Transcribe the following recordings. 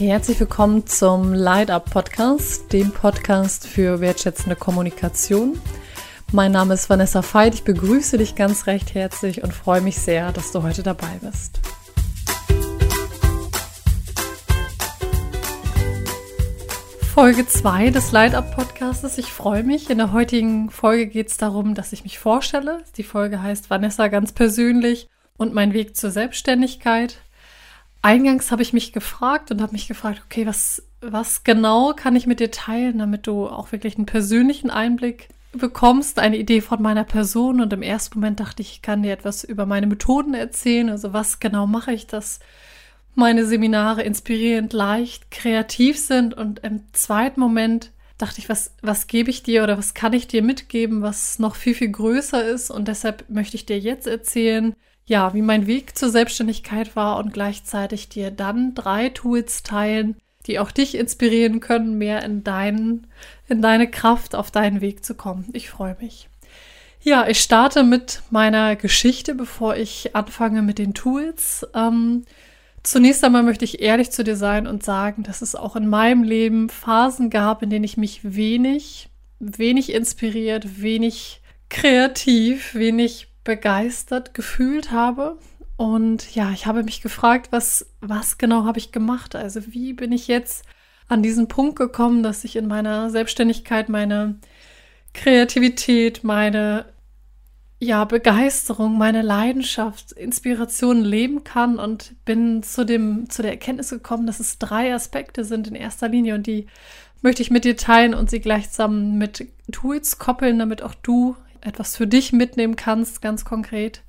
Herzlich willkommen zum Light Up Podcast, dem Podcast für wertschätzende Kommunikation. Mein Name ist Vanessa Veit, ich begrüße dich ganz recht herzlich und freue mich sehr, dass du heute dabei bist. Folge 2 des Light Up Podcasts. Ich freue mich. In der heutigen Folge geht es darum, dass ich mich vorstelle. Die Folge heißt Vanessa ganz persönlich und mein Weg zur Selbstständigkeit. Eingangs habe ich mich gefragt und habe mich gefragt, okay, was, was genau kann ich mit dir teilen, damit du auch wirklich einen persönlichen Einblick bekommst, eine Idee von meiner Person. Und im ersten Moment dachte ich, ich kann dir etwas über meine Methoden erzählen. Also was genau mache ich, dass meine Seminare inspirierend, leicht, kreativ sind. Und im zweiten Moment dachte ich, was, was gebe ich dir oder was kann ich dir mitgeben, was noch viel, viel größer ist. Und deshalb möchte ich dir jetzt erzählen, ja, wie mein Weg zur Selbstständigkeit war und gleichzeitig dir dann drei Tools teilen, die auch dich inspirieren können, mehr in deinen, in deine Kraft auf deinen Weg zu kommen. Ich freue mich. Ja, ich starte mit meiner Geschichte, bevor ich anfange mit den Tools. Ähm, zunächst einmal möchte ich ehrlich zu dir sein und sagen, dass es auch in meinem Leben Phasen gab, in denen ich mich wenig, wenig inspiriert, wenig kreativ, wenig begeistert gefühlt habe. Und ja, ich habe mich gefragt, was, was genau habe ich gemacht? Also wie bin ich jetzt an diesen Punkt gekommen, dass ich in meiner Selbstständigkeit meine Kreativität, meine ja, Begeisterung, meine Leidenschaft, Inspiration leben kann und bin zu dem, zu der Erkenntnis gekommen, dass es drei Aspekte sind in erster Linie und die möchte ich mit dir teilen und sie gleichsam mit Tools koppeln, damit auch du etwas für dich mitnehmen kannst, ganz konkret.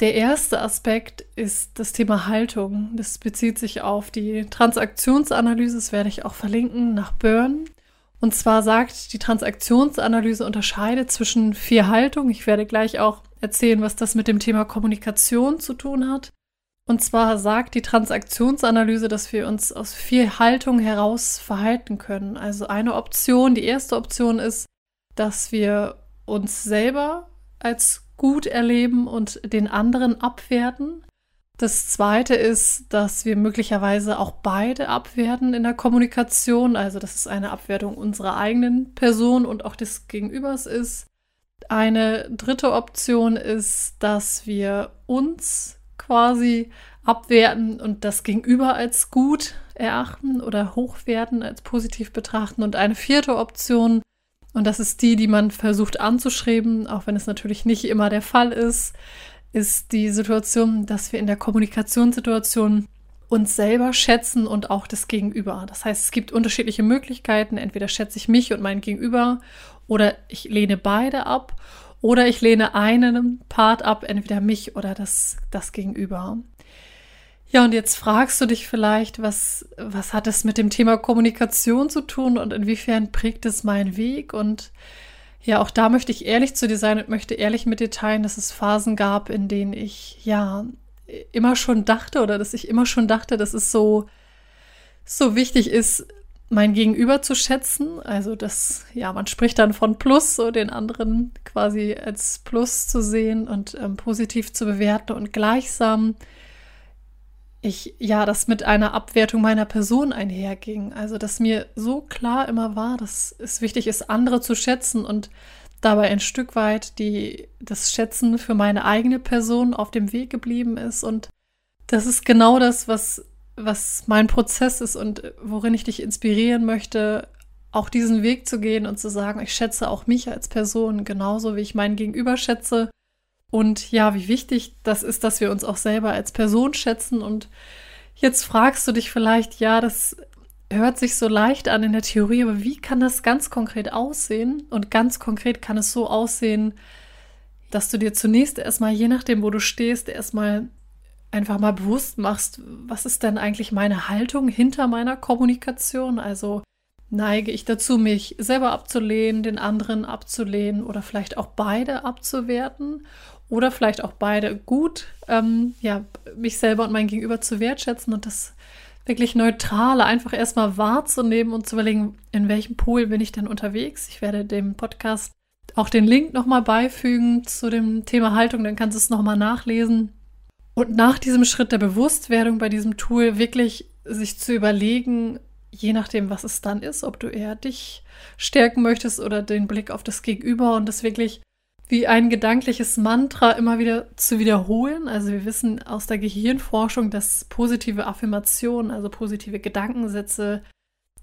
Der erste Aspekt ist das Thema Haltung. Das bezieht sich auf die Transaktionsanalyse, das werde ich auch verlinken, nach Burn. Und zwar sagt die Transaktionsanalyse unterscheidet zwischen vier Haltungen. Ich werde gleich auch erzählen, was das mit dem Thema Kommunikation zu tun hat. Und zwar sagt die Transaktionsanalyse, dass wir uns aus vier Haltungen heraus verhalten können. Also eine Option, die erste Option ist, dass wir uns selber als gut erleben und den anderen abwerten. Das zweite ist, dass wir möglicherweise auch beide abwerten in der Kommunikation. Also, dass es eine Abwertung unserer eigenen Person und auch des Gegenübers ist. Eine dritte Option ist, dass wir uns quasi abwerten und das Gegenüber als gut erachten oder hochwerten, als positiv betrachten. Und eine vierte Option und das ist die, die man versucht anzuschreiben, auch wenn es natürlich nicht immer der Fall ist, ist die Situation, dass wir in der Kommunikationssituation uns selber schätzen und auch das Gegenüber. Das heißt, es gibt unterschiedliche Möglichkeiten. Entweder schätze ich mich und mein Gegenüber oder ich lehne beide ab oder ich lehne einen Part ab, entweder mich oder das, das Gegenüber. Ja, und jetzt fragst du dich vielleicht, was, was hat es mit dem Thema Kommunikation zu tun und inwiefern prägt es meinen Weg? Und ja, auch da möchte ich ehrlich zu dir sein und möchte ehrlich mit dir teilen, dass es Phasen gab, in denen ich ja immer schon dachte oder dass ich immer schon dachte, dass es so, so wichtig ist, mein Gegenüber zu schätzen. Also, dass, ja, man spricht dann von Plus, so den anderen quasi als Plus zu sehen und ähm, positiv zu bewerten und gleichsam ich ja das mit einer Abwertung meiner Person einherging. Also, dass mir so klar immer war, dass es wichtig ist, andere zu schätzen und dabei ein Stück weit die, das Schätzen für meine eigene Person auf dem Weg geblieben ist. Und das ist genau das, was, was mein Prozess ist und worin ich dich inspirieren möchte, auch diesen Weg zu gehen und zu sagen, ich schätze auch mich als Person genauso, wie ich meinen Gegenüber schätze und ja, wie wichtig das ist, dass wir uns auch selber als Person schätzen. Und jetzt fragst du dich vielleicht, ja, das hört sich so leicht an in der Theorie, aber wie kann das ganz konkret aussehen? Und ganz konkret kann es so aussehen, dass du dir zunächst erstmal, je nachdem, wo du stehst, erstmal einfach mal bewusst machst, was ist denn eigentlich meine Haltung hinter meiner Kommunikation? Also neige ich dazu, mich selber abzulehnen, den anderen abzulehnen oder vielleicht auch beide abzuwerten? oder vielleicht auch beide gut, ähm, ja, mich selber und mein Gegenüber zu wertschätzen und das wirklich Neutrale einfach erstmal wahrzunehmen und zu überlegen, in welchem Pool bin ich denn unterwegs. Ich werde dem Podcast auch den Link nochmal beifügen zu dem Thema Haltung, dann kannst du es nochmal nachlesen. Und nach diesem Schritt der Bewusstwerdung bei diesem Tool wirklich sich zu überlegen, je nachdem, was es dann ist, ob du eher dich stärken möchtest oder den Blick auf das Gegenüber und das wirklich wie ein gedankliches Mantra immer wieder zu wiederholen. Also wir wissen aus der Gehirnforschung, dass positive Affirmationen, also positive Gedankensätze,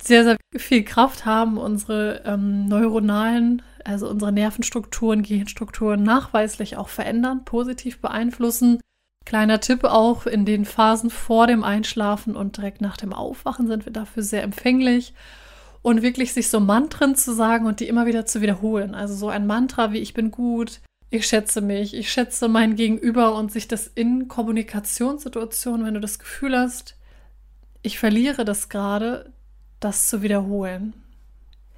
sehr, sehr viel Kraft haben, unsere ähm, neuronalen, also unsere Nervenstrukturen, Gehirnstrukturen nachweislich auch verändern, positiv beeinflussen. Kleiner Tipp auch, in den Phasen vor dem Einschlafen und direkt nach dem Aufwachen sind wir dafür sehr empfänglich. Und wirklich sich so Mantren zu sagen und die immer wieder zu wiederholen. Also so ein Mantra wie ich bin gut, ich schätze mich, ich schätze mein Gegenüber und sich das in Kommunikationssituationen, wenn du das Gefühl hast, ich verliere das gerade, das zu wiederholen.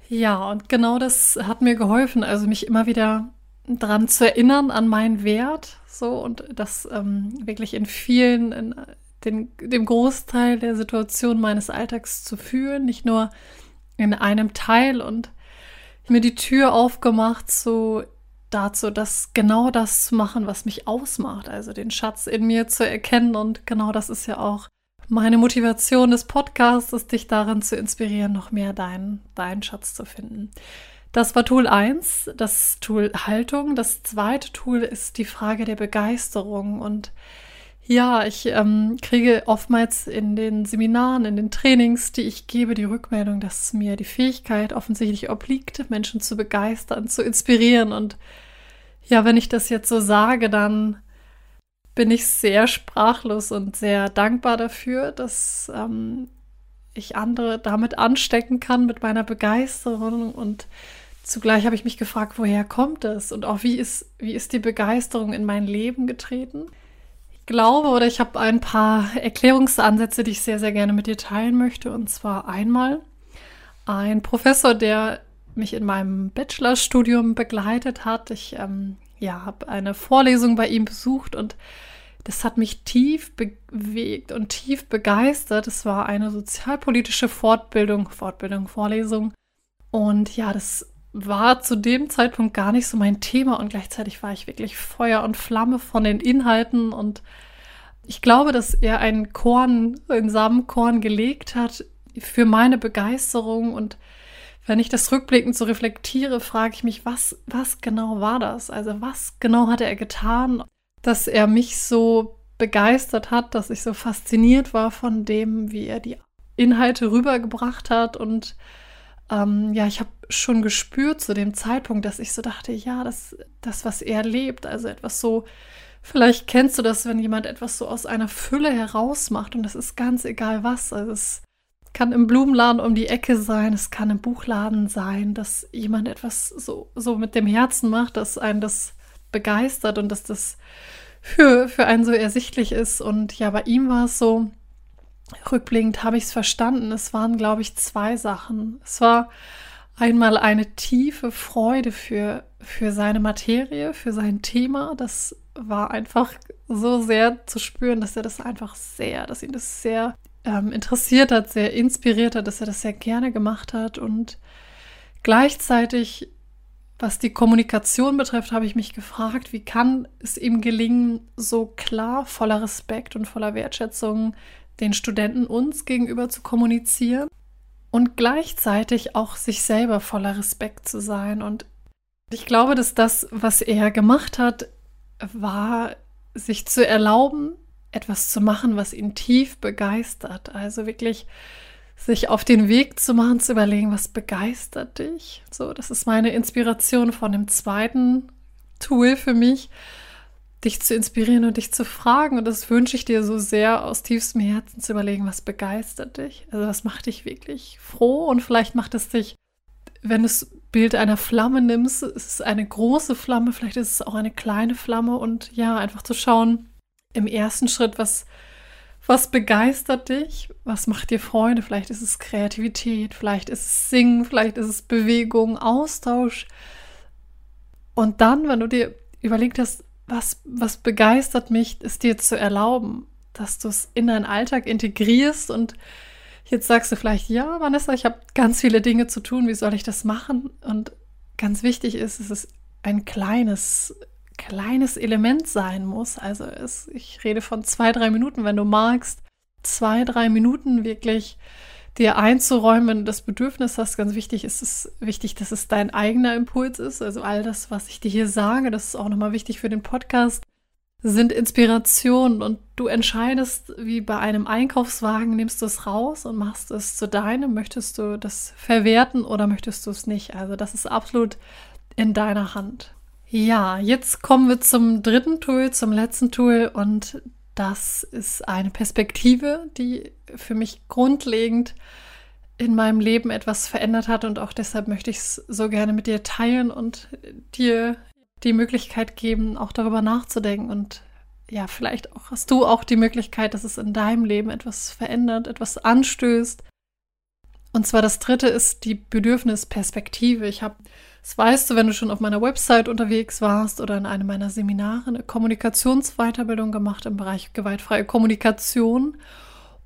Ja, und genau das hat mir geholfen, also mich immer wieder daran zu erinnern, an meinen Wert, so und das ähm, wirklich in vielen, in den, dem Großteil der Situation meines Alltags zu fühlen, nicht nur in einem Teil und mir die Tür aufgemacht, so dazu, das genau das zu machen, was mich ausmacht, also den Schatz in mir zu erkennen und genau das ist ja auch meine Motivation des Podcasts, dich darin zu inspirieren, noch mehr deinen, deinen Schatz zu finden. Das war Tool 1, das Tool Haltung. Das zweite Tool ist die Frage der Begeisterung. Und ja, ich ähm, kriege oftmals in den Seminaren, in den Trainings, die ich gebe, die Rückmeldung, dass mir die Fähigkeit offensichtlich obliegt, Menschen zu begeistern, zu inspirieren. Und ja, wenn ich das jetzt so sage, dann bin ich sehr sprachlos und sehr dankbar dafür, dass ähm, ich andere damit anstecken kann mit meiner Begeisterung und Zugleich habe ich mich gefragt, woher kommt es und auch wie ist, wie ist die Begeisterung in mein Leben getreten? Ich glaube oder ich habe ein paar Erklärungsansätze, die ich sehr, sehr gerne mit dir teilen möchte. Und zwar einmal ein Professor, der mich in meinem Bachelorstudium begleitet hat. Ich ähm, ja, habe eine Vorlesung bei ihm besucht und das hat mich tief bewegt und tief begeistert. Es war eine sozialpolitische Fortbildung, Fortbildung, Vorlesung. Und ja, das war zu dem Zeitpunkt gar nicht so mein Thema und gleichzeitig war ich wirklich Feuer und Flamme von den Inhalten und ich glaube, dass er ein Korn, ein Samenkorn gelegt hat für meine Begeisterung und wenn ich das rückblickend so reflektiere, frage ich mich, was, was genau war das? Also was genau hatte er getan, dass er mich so begeistert hat, dass ich so fasziniert war von dem, wie er die Inhalte rübergebracht hat und ähm, ja, ich habe schon gespürt zu dem Zeitpunkt, dass ich so dachte, ja, das, das, was er lebt, also etwas so, vielleicht kennst du das, wenn jemand etwas so aus einer Fülle herausmacht und das ist ganz egal was. Also es kann im Blumenladen um die Ecke sein, es kann im Buchladen sein, dass jemand etwas so, so mit dem Herzen macht, dass einen das begeistert und dass das für, für einen so ersichtlich ist. Und ja, bei ihm war es so, rückblickend habe ich es verstanden. Es waren, glaube ich, zwei Sachen. Es war einmal eine tiefe Freude für, für seine Materie, für sein Thema. Das war einfach so sehr zu spüren, dass er das einfach sehr, dass ihn das sehr ähm, interessiert hat, sehr inspiriert hat, dass er das sehr gerne gemacht hat. Und gleichzeitig, was die Kommunikation betrifft, habe ich mich gefragt, wie kann es ihm gelingen, so klar, voller Respekt und voller Wertschätzung den Studenten uns gegenüber zu kommunizieren und gleichzeitig auch sich selber voller Respekt zu sein. Und ich glaube, dass das, was er gemacht hat, war, sich zu erlauben, etwas zu machen, was ihn tief begeistert. Also wirklich sich auf den Weg zu machen, zu überlegen, was begeistert dich. So, das ist meine Inspiration von dem zweiten Tool für mich dich zu inspirieren und dich zu fragen. Und das wünsche ich dir so sehr aus tiefstem Herzen zu überlegen, was begeistert dich? Also was macht dich wirklich froh? Und vielleicht macht es dich, wenn du das Bild einer Flamme nimmst, ist es eine große Flamme, vielleicht ist es auch eine kleine Flamme. Und ja, einfach zu schauen im ersten Schritt, was, was begeistert dich? Was macht dir Freude? Vielleicht ist es Kreativität, vielleicht ist es Singen, vielleicht ist es Bewegung, Austausch. Und dann, wenn du dir überlegt hast, was, was begeistert mich, ist dir zu erlauben, dass du es in deinen Alltag integrierst und jetzt sagst du vielleicht, ja, Vanessa, ich habe ganz viele Dinge zu tun, wie soll ich das machen? Und ganz wichtig ist, dass es ein kleines, kleines Element sein muss. Also es, ich rede von zwei, drei Minuten, wenn du magst, zwei, drei Minuten wirklich dir einzuräumen, das Bedürfnis hast. Ganz wichtig ist es wichtig, dass es dein eigener Impuls ist. Also all das, was ich dir hier sage, das ist auch nochmal wichtig für den Podcast, sind Inspirationen und du entscheidest, wie bei einem Einkaufswagen, nimmst du es raus und machst es zu deinem. Möchtest du das verwerten oder möchtest du es nicht? Also das ist absolut in deiner Hand. Ja, jetzt kommen wir zum dritten Tool, zum letzten Tool und das ist eine Perspektive, die für mich grundlegend in meinem Leben etwas verändert hat und auch deshalb möchte ich es so gerne mit dir teilen und dir die Möglichkeit geben, auch darüber nachzudenken und ja, vielleicht auch hast du auch die Möglichkeit, dass es in deinem Leben etwas verändert, etwas anstößt. Und zwar das dritte ist die Bedürfnisperspektive. Ich habe das weißt du, wenn du schon auf meiner Website unterwegs warst oder in einem meiner Seminare eine Kommunikationsweiterbildung gemacht im Bereich gewaltfreie Kommunikation.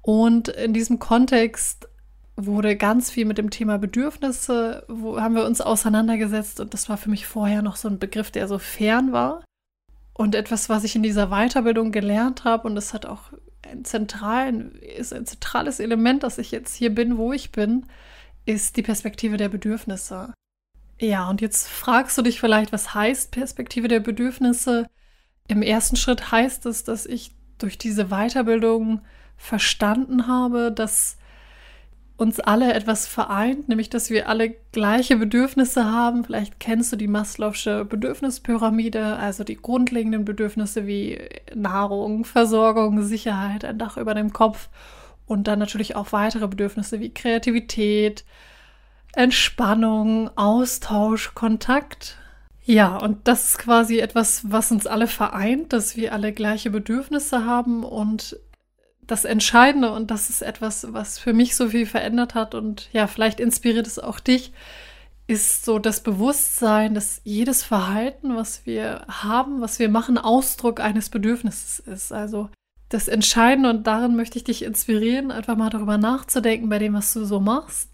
Und in diesem Kontext wurde ganz viel mit dem Thema Bedürfnisse, wo haben wir uns auseinandergesetzt und das war für mich vorher noch so ein Begriff, der so fern war. Und etwas, was ich in dieser Weiterbildung gelernt habe, und das hat auch ein, zentralen, ist ein zentrales Element, dass ich jetzt hier bin, wo ich bin, ist die Perspektive der Bedürfnisse. Ja, und jetzt fragst du dich vielleicht, was heißt Perspektive der Bedürfnisse? Im ersten Schritt heißt es, dass ich durch diese Weiterbildung verstanden habe, dass uns alle etwas vereint, nämlich dass wir alle gleiche Bedürfnisse haben. Vielleicht kennst du die Maslow'sche Bedürfnispyramide, also die grundlegenden Bedürfnisse wie Nahrung, Versorgung, Sicherheit, ein Dach über dem Kopf und dann natürlich auch weitere Bedürfnisse wie Kreativität, Entspannung, Austausch, Kontakt. Ja, und das ist quasi etwas, was uns alle vereint, dass wir alle gleiche Bedürfnisse haben und das Entscheidende und das ist etwas, was für mich so viel verändert hat und ja, vielleicht inspiriert es auch dich, ist so das Bewusstsein, dass jedes Verhalten, was wir haben, was wir machen, Ausdruck eines Bedürfnisses ist. Also das Entscheidende und darin möchte ich dich inspirieren, einfach mal darüber nachzudenken bei dem, was du so machst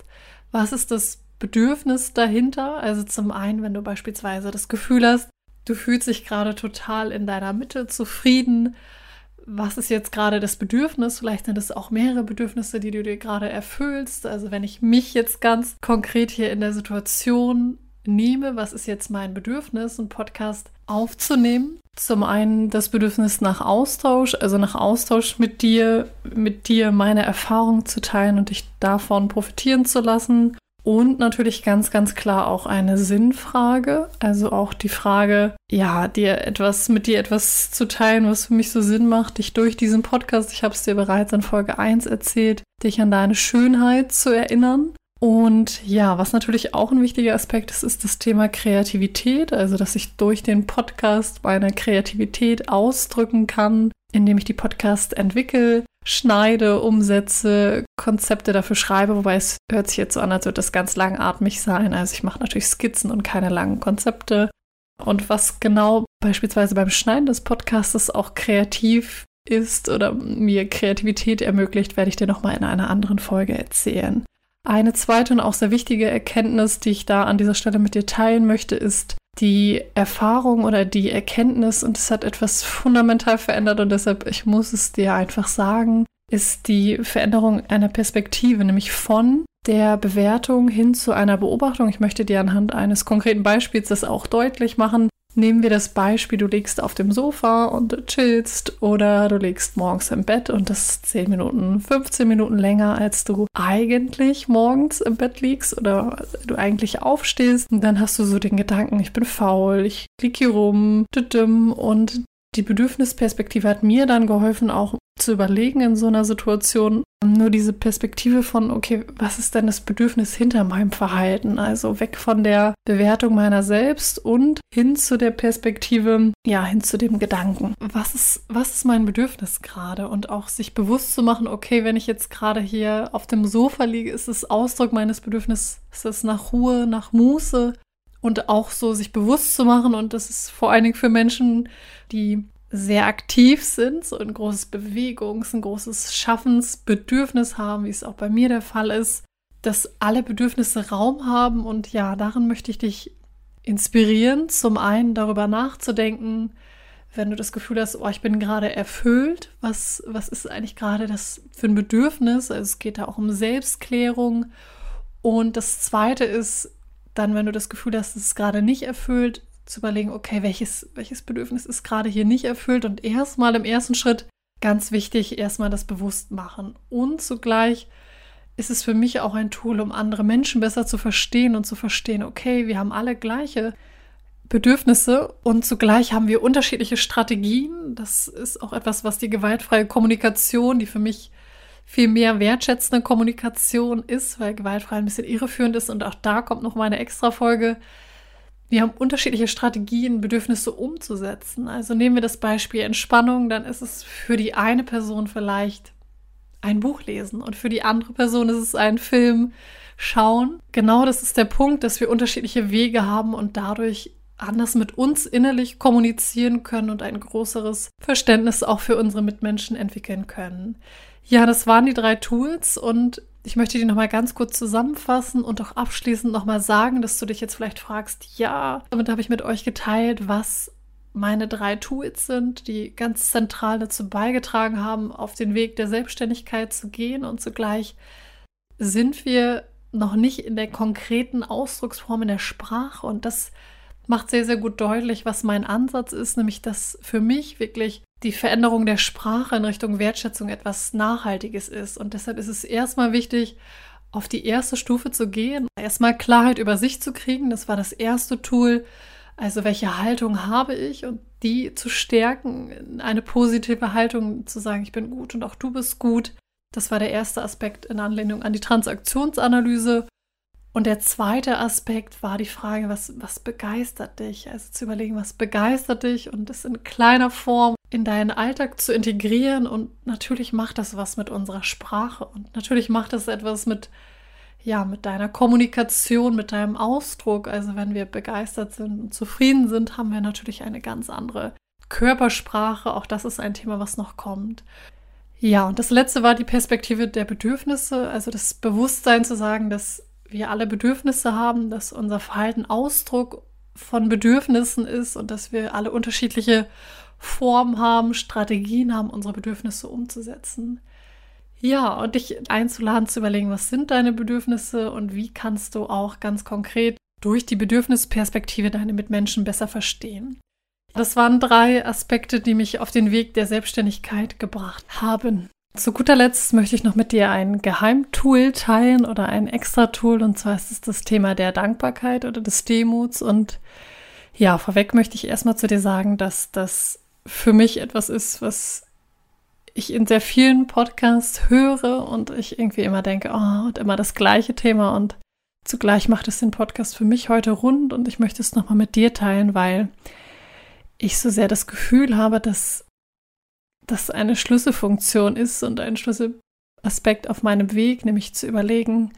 was ist das Bedürfnis dahinter? Also zum einen, wenn du beispielsweise das Gefühl hast, du fühlst dich gerade total in deiner Mitte zufrieden. Was ist jetzt gerade das Bedürfnis? Vielleicht sind es auch mehrere Bedürfnisse, die du dir gerade erfüllst. Also wenn ich mich jetzt ganz konkret hier in der Situation nehme, was ist jetzt mein Bedürfnis, einen Podcast aufzunehmen. Zum einen das Bedürfnis nach Austausch, also nach Austausch mit dir, mit dir meine Erfahrung zu teilen und dich davon profitieren zu lassen. Und natürlich ganz, ganz klar auch eine Sinnfrage. Also auch die Frage, ja, dir etwas, mit dir etwas zu teilen, was für mich so Sinn macht, dich durch diesen Podcast, ich habe es dir bereits in Folge 1 erzählt, dich an deine Schönheit zu erinnern. Und ja, was natürlich auch ein wichtiger Aspekt ist, ist das Thema Kreativität. Also, dass ich durch den Podcast meine Kreativität ausdrücken kann, indem ich die Podcast entwickle, schneide, umsetze, Konzepte dafür schreibe. Wobei es hört sich jetzt so an, als würde das ganz langatmig sein. Also, ich mache natürlich Skizzen und keine langen Konzepte. Und was genau beispielsweise beim Schneiden des Podcasts auch kreativ ist oder mir Kreativität ermöglicht, werde ich dir nochmal in einer anderen Folge erzählen. Eine zweite und auch sehr wichtige Erkenntnis, die ich da an dieser Stelle mit dir teilen möchte, ist die Erfahrung oder die Erkenntnis, und es hat etwas fundamental verändert und deshalb, ich muss es dir einfach sagen, ist die Veränderung einer Perspektive, nämlich von der Bewertung hin zu einer Beobachtung. Ich möchte dir anhand eines konkreten Beispiels das auch deutlich machen. Nehmen wir das Beispiel, du liegst auf dem Sofa und chillst oder du liegst morgens im Bett und das ist 10 Minuten, 15 Minuten länger, als du eigentlich morgens im Bett liegst oder du eigentlich aufstehst. Und dann hast du so den Gedanken, ich bin faul, ich lieg hier rum und die Bedürfnisperspektive hat mir dann geholfen, auch zu überlegen in so einer Situation, nur diese Perspektive von, okay, was ist denn das Bedürfnis hinter meinem Verhalten? Also weg von der Bewertung meiner selbst und hin zu der Perspektive, ja, hin zu dem Gedanken. Was ist, was ist mein Bedürfnis gerade? Und auch sich bewusst zu machen, okay, wenn ich jetzt gerade hier auf dem Sofa liege, ist es Ausdruck meines Bedürfnisses nach Ruhe, nach Muße, und auch so sich bewusst zu machen. Und das ist vor allen Dingen für Menschen, die sehr aktiv sind, so ein großes Bewegungs-, ein großes Schaffensbedürfnis haben, wie es auch bei mir der Fall ist, dass alle Bedürfnisse Raum haben. Und ja, darin möchte ich dich inspirieren, zum einen darüber nachzudenken, wenn du das Gefühl hast, oh, ich bin gerade erfüllt, was, was ist eigentlich gerade das für ein Bedürfnis? Also es geht da auch um Selbstklärung. Und das zweite ist dann, wenn du das Gefühl hast, es ist gerade nicht erfüllt, zu überlegen, okay, welches, welches Bedürfnis ist gerade hier nicht erfüllt und erstmal im ersten Schritt ganz wichtig, erstmal das bewusst machen. Und zugleich ist es für mich auch ein Tool, um andere Menschen besser zu verstehen und zu verstehen, okay, wir haben alle gleiche Bedürfnisse und zugleich haben wir unterschiedliche Strategien. Das ist auch etwas, was die gewaltfreie Kommunikation, die für mich viel mehr wertschätzende Kommunikation ist, weil gewaltfrei ein bisschen irreführend ist und auch da kommt noch meine extra Folge. Wir haben unterschiedliche Strategien, Bedürfnisse umzusetzen. Also nehmen wir das Beispiel Entspannung, dann ist es für die eine Person vielleicht ein Buch lesen und für die andere Person ist es ein Film schauen. Genau das ist der Punkt, dass wir unterschiedliche Wege haben und dadurch anders mit uns innerlich kommunizieren können und ein größeres Verständnis auch für unsere Mitmenschen entwickeln können. Ja, das waren die drei Tools und ich möchte die nochmal ganz kurz zusammenfassen und auch abschließend nochmal sagen, dass du dich jetzt vielleicht fragst, ja, damit habe ich mit euch geteilt, was meine drei Tools sind, die ganz zentral dazu beigetragen haben, auf den Weg der Selbstständigkeit zu gehen. Und zugleich sind wir noch nicht in der konkreten Ausdrucksform in der Sprache. Und das macht sehr, sehr gut deutlich, was mein Ansatz ist, nämlich dass für mich wirklich die Veränderung der Sprache in Richtung Wertschätzung etwas Nachhaltiges ist. Und deshalb ist es erstmal wichtig, auf die erste Stufe zu gehen, erstmal Klarheit über sich zu kriegen. Das war das erste Tool. Also welche Haltung habe ich und die zu stärken, eine positive Haltung zu sagen, ich bin gut und auch du bist gut. Das war der erste Aspekt in Anlehnung an die Transaktionsanalyse. Und der zweite Aspekt war die Frage, was, was begeistert dich? Also zu überlegen, was begeistert dich und das in kleiner Form in deinen Alltag zu integrieren. Und natürlich macht das was mit unserer Sprache und natürlich macht das etwas mit, ja, mit deiner Kommunikation, mit deinem Ausdruck. Also wenn wir begeistert sind und zufrieden sind, haben wir natürlich eine ganz andere Körpersprache. Auch das ist ein Thema, was noch kommt. Ja, und das letzte war die Perspektive der Bedürfnisse, also das Bewusstsein zu sagen, dass wir alle Bedürfnisse haben, dass unser Verhalten Ausdruck von Bedürfnissen ist und dass wir alle unterschiedliche Formen haben, Strategien haben, unsere Bedürfnisse umzusetzen. Ja, und dich einzuladen zu überlegen, was sind deine Bedürfnisse und wie kannst du auch ganz konkret durch die Bedürfnisperspektive deine Mitmenschen besser verstehen. Das waren drei Aspekte, die mich auf den Weg der Selbstständigkeit gebracht haben. Zu guter Letzt möchte ich noch mit dir ein Geheimtool teilen oder ein Extra-Tool. Und zwar ist es das Thema der Dankbarkeit oder des Demuts. Und ja, vorweg möchte ich erstmal zu dir sagen, dass das für mich etwas ist, was ich in sehr vielen Podcasts höre und ich irgendwie immer denke, oh, und immer das gleiche Thema. Und zugleich macht es den Podcast für mich heute rund. Und ich möchte es nochmal mit dir teilen, weil ich so sehr das Gefühl habe, dass das eine Schlüsselfunktion ist und ein Schlüsselaspekt auf meinem Weg, nämlich zu überlegen,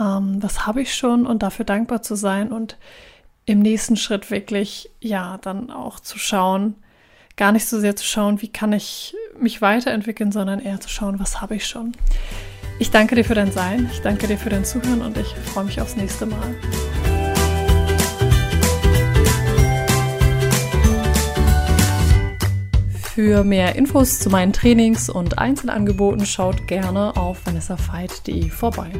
ähm, was habe ich schon und dafür dankbar zu sein und im nächsten Schritt wirklich, ja, dann auch zu schauen, gar nicht so sehr zu schauen, wie kann ich mich weiterentwickeln, sondern eher zu schauen, was habe ich schon. Ich danke dir für dein Sein, ich danke dir für dein Zuhören und ich freue mich aufs nächste Mal. Für mehr Infos zu meinen Trainings und Einzelangeboten schaut gerne auf vanessafeit.de vorbei.